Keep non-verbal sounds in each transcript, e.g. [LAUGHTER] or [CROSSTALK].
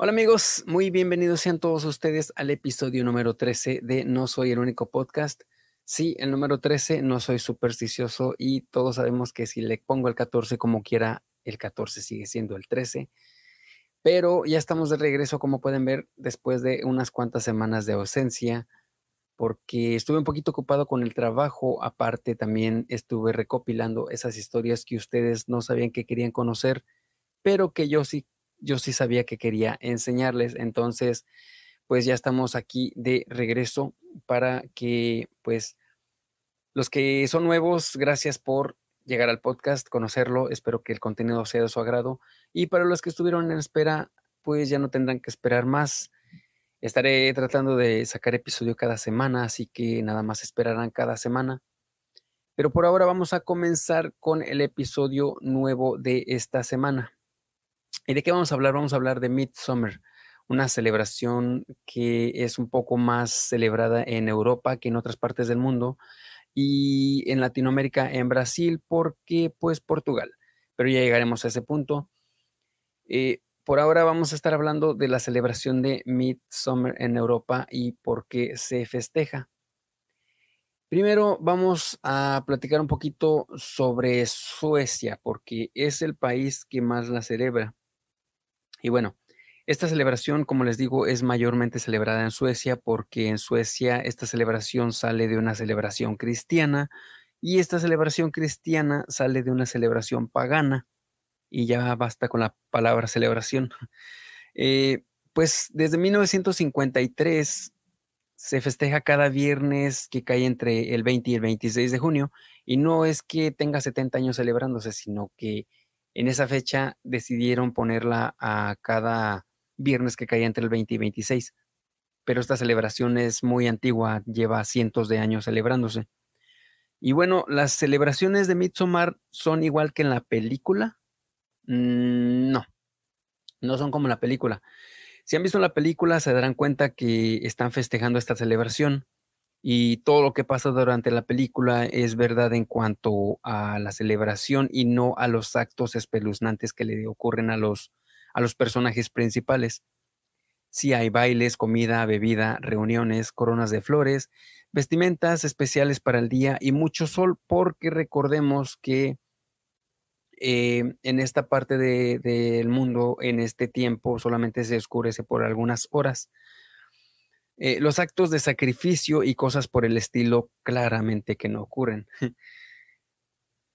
Hola amigos, muy bienvenidos sean todos ustedes al episodio número 13 de No Soy el único podcast. Sí, el número 13, no soy supersticioso y todos sabemos que si le pongo el 14 como quiera, el 14 sigue siendo el 13. Pero ya estamos de regreso, como pueden ver, después de unas cuantas semanas de ausencia, porque estuve un poquito ocupado con el trabajo. Aparte, también estuve recopilando esas historias que ustedes no sabían que querían conocer, pero que yo sí, yo sí sabía que quería enseñarles. Entonces, pues ya estamos aquí de regreso para que, pues, los que son nuevos, gracias por llegar al podcast, conocerlo. Espero que el contenido sea de su agrado. Y para los que estuvieron en espera, pues ya no tendrán que esperar más. Estaré tratando de sacar episodio cada semana, así que nada más esperarán cada semana. Pero por ahora vamos a comenzar con el episodio nuevo de esta semana. ¿Y de qué vamos a hablar? Vamos a hablar de Midsummer una celebración que es un poco más celebrada en Europa que en otras partes del mundo y en Latinoamérica, en Brasil, porque pues Portugal. Pero ya llegaremos a ese punto. Eh, por ahora vamos a estar hablando de la celebración de Midsummer en Europa y por qué se festeja. Primero vamos a platicar un poquito sobre Suecia, porque es el país que más la celebra. Y bueno, esta celebración, como les digo, es mayormente celebrada en Suecia porque en Suecia esta celebración sale de una celebración cristiana y esta celebración cristiana sale de una celebración pagana. Y ya basta con la palabra celebración. [LAUGHS] Eh, pues desde 1953 se festeja cada viernes que cae entre el 20 y el 26 de junio y no es que tenga 70 años celebrándose, sino que en esa fecha decidieron ponerla a cada viernes que caía entre el 20 y 26. Pero esta celebración es muy antigua, lleva cientos de años celebrándose. Y bueno, las celebraciones de Midsommar son igual que en la película. Mm, no, no son como la película. Si han visto la película, se darán cuenta que están festejando esta celebración y todo lo que pasa durante la película es verdad en cuanto a la celebración y no a los actos espeluznantes que le ocurren a los a los personajes principales. Si hay bailes, comida, bebida, reuniones, coronas de flores, vestimentas especiales para el día y mucho sol, porque recordemos que eh, en esta parte del mundo, en este tiempo, solamente se oscurece por algunas horas. Eh, los actos de sacrificio y cosas por el estilo claramente que no ocurren.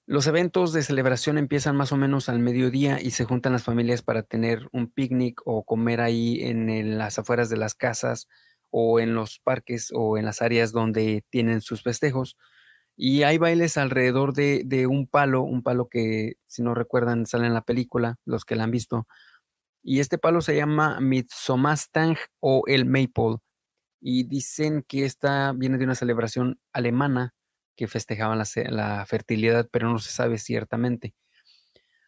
Los eventos de celebración empiezan más o menos al mediodía y se juntan las familias para tener un picnic o comer ahí en, las afueras de las casas o en los parques o en las áreas donde tienen sus festejos. Y hay bailes alrededor de, un palo, un palo que, si no recuerdan, sale en la película, los que la han visto. Y este palo se llama Midsomastang o el Maple. Y dicen que esta viene de una celebración alemana que festejaban la, fertilidad, pero no se sabe ciertamente.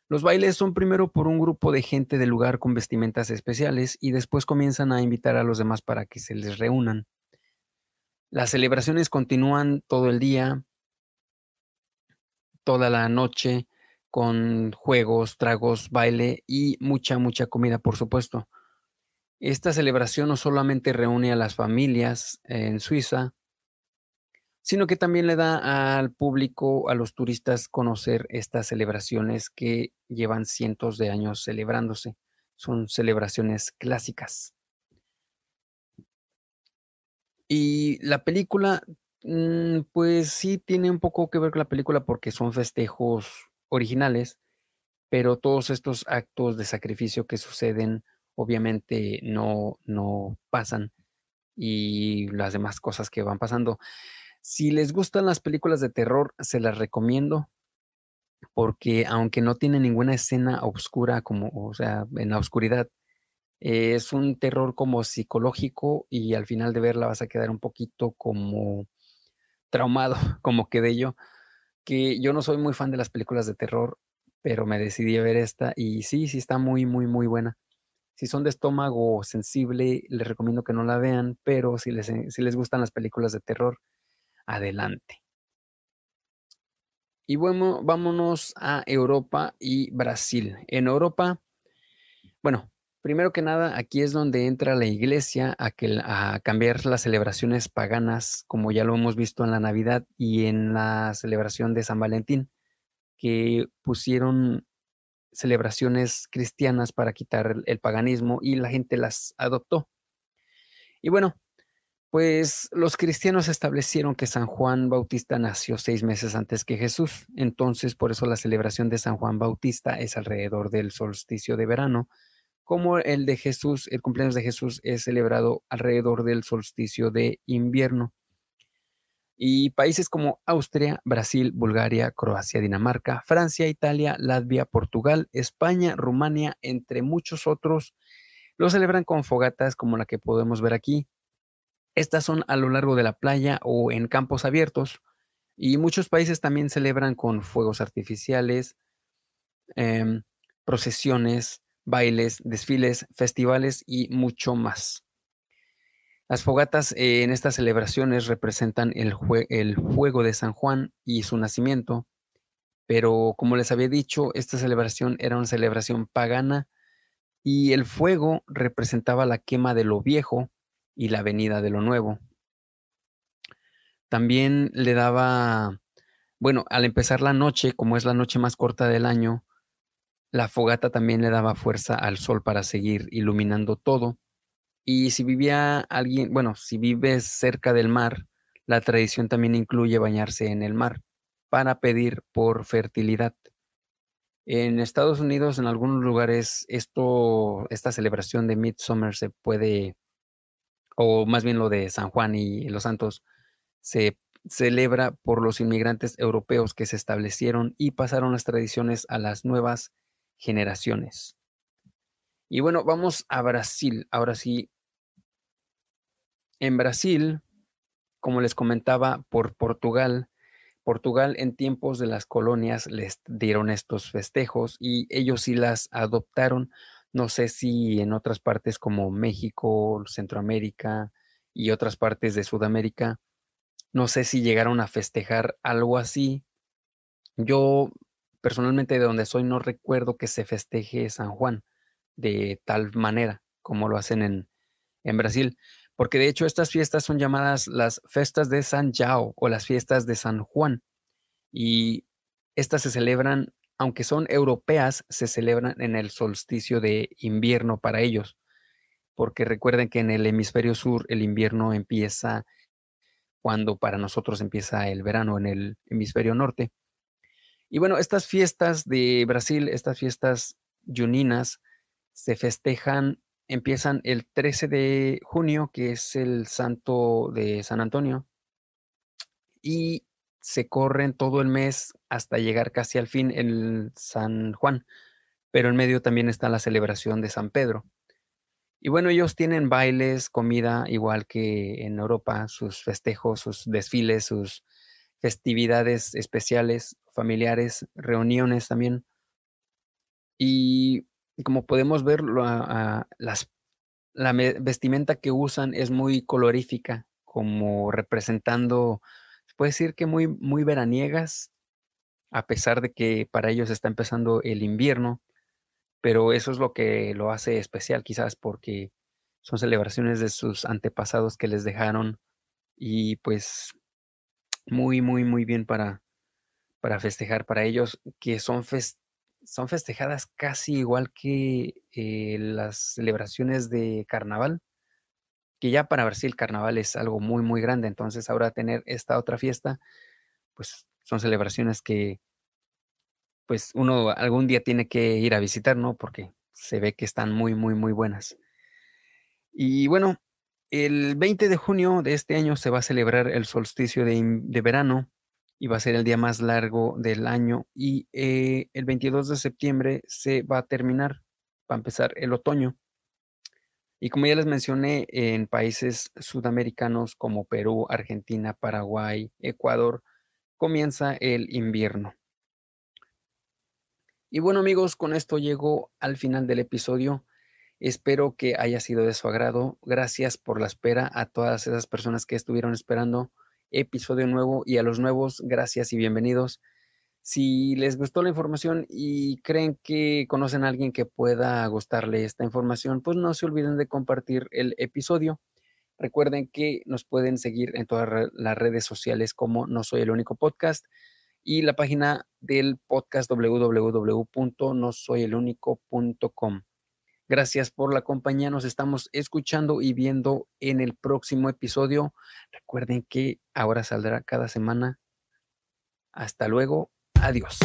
Los bailes son primero por un grupo de gente del lugar con vestimentas especiales y después comienzan a invitar a los demás para que se les reúnan. Las celebraciones continúan todo el día, toda la noche, con juegos, tragos, baile y mucha, mucha comida, por supuesto. Esta celebración no solamente reúne a las familias en Suiza, sino que también le da al público, a los turistas, conocer estas celebraciones que llevan cientos de años celebrándose. Son celebraciones clásicas. Y la película, mm, pues sí tiene un poco que ver con la película porque son festejos originales, pero todos estos actos de sacrificio que suceden obviamente no, no pasan y las demás cosas que van pasando. Si les gustan las películas de terror, se las recomiendo porque aunque no tiene ninguna escena oscura como, o sea, en la oscuridad, es un terror como psicológico y al final de verla vas a quedar un poquito como traumado, [LAUGHS] como quedé yo, que yo no soy muy fan de las películas de terror, pero me decidí a ver esta y sí, sí está muy, muy, muy buena. Si son de estómago sensible, les recomiendo que no la vean, pero si les, si les gustan las películas de terror, adelante. Y bueno, vámonos a Europa y Brasil. En Europa, bueno, Primero que nada, aquí es donde entra la iglesia a, que, a cambiar las celebraciones paganas, como ya lo hemos visto en la Navidad y en la celebración de San Valentín, que pusieron celebraciones cristianas para quitar el paganismo y la gente las adoptó. Y bueno, pues los cristianos establecieron que San Juan Bautista nació seis meses antes que Jesús. Entonces, por eso la celebración de San Juan Bautista es alrededor del solsticio de verano, como el de Jesús, el cumpleaños de Jesús es celebrado alrededor del solsticio de invierno. Y países como Austria, Brasil, Bulgaria, Croacia, Dinamarca, Francia, Italia, Latvia, Portugal, España, Rumania, entre muchos otros, lo celebran con fogatas como la que podemos ver aquí, estas son a lo largo de la playa o en campos abiertos y muchos países también celebran con fuegos artificiales, em, procesiones, bailes, desfiles, festivales y mucho más. Las fogatas en estas celebraciones representan el, el fuego de San Juan y su nacimiento, pero como les había dicho, esta celebración era una celebración pagana y el fuego representaba la quema de lo viejo y la venida de lo nuevo. También le daba, bueno, al empezar la noche, como es la noche más corta del año, la fogata también le daba fuerza al sol para seguir iluminando todo. Y si vivía alguien, bueno, si vives cerca del mar, la tradición también incluye bañarse en el mar para pedir por fertilidad. En Estados Unidos, en algunos lugares, esto, esta celebración de Midsummer se puede o más bien lo de San Juan y los Santos, se celebra por los inmigrantes europeos que se establecieron y pasaron las tradiciones a las nuevas generaciones. Y bueno, vamos a Brasil. Ahora sí, en Brasil, como les comentaba, por Portugal, Portugal en tiempos de las colonias les dieron estos festejos y ellos sí las adoptaron. No sé si en otras partes como México, Centroamérica y otras partes de Sudamérica, no sé si llegaron a festejar algo así. Yo personalmente de donde soy no recuerdo que se festeje San Juan de tal manera como lo hacen en, en Brasil, porque de hecho estas fiestas son llamadas las festas de San Jao o las fiestas de San Juan y estas se celebran aunque son europeas, se celebran en el solsticio de invierno para ellos, porque recuerden que en el hemisferio sur el invierno empieza cuando para nosotros empieza el verano en el hemisferio norte. Y bueno, estas fiestas de Brasil, estas fiestas juninas, se festejan, empiezan el 13 de junio, que es el santo de San Antonio, y se corren todo el mes hasta llegar casi al fin en San Juan, pero en medio también está la celebración de San Pedro. Y bueno, ellos tienen bailes, comida, igual que en Europa, sus festejos, sus desfiles, sus festividades especiales, familiares, reuniones también. Y como podemos ver, la vestimenta que usan es muy colorífica, como representando puede decir que muy, muy veraniegas, a pesar de que para ellos está empezando el invierno, pero eso es lo que lo hace especial quizás porque son celebraciones de sus antepasados que les dejaron y pues muy, muy, muy bien para, para festejar para ellos, que son, son festejadas casi igual que eh, las celebraciones de carnaval que ya para Brasil carnaval es algo muy, muy grande. Entonces ahora tener esta otra fiesta, pues son celebraciones que pues uno algún día tiene que ir a visitar, ¿no? Porque se ve que están muy, muy, muy buenas. Y bueno, el 20 de junio de este año se va a celebrar el solsticio de, verano y va a ser el día más largo del año. Y eh, el 22 de septiembre se va a terminar, va a empezar el otoño. Y como ya les mencioné, en países sudamericanos como Perú, Argentina, Paraguay, Ecuador, comienza el invierno. Y bueno amigos, con esto llego al final del episodio. Espero que haya sido de su agrado. Gracias por la espera a todas esas personas que estuvieron esperando episodio nuevo y a los nuevos, gracias y bienvenidos. Si les gustó la información y creen que conocen a alguien que pueda gustarle esta información, pues no se olviden de compartir el episodio. Recuerden que nos pueden seguir en todas las redes sociales como No Soy el Único Podcast y la página del podcast www.nosoyelunico.com. Gracias por la compañía. Nos estamos escuchando y viendo en el próximo episodio. Recuerden que ahora saldrá cada semana. Hasta luego. Adiós.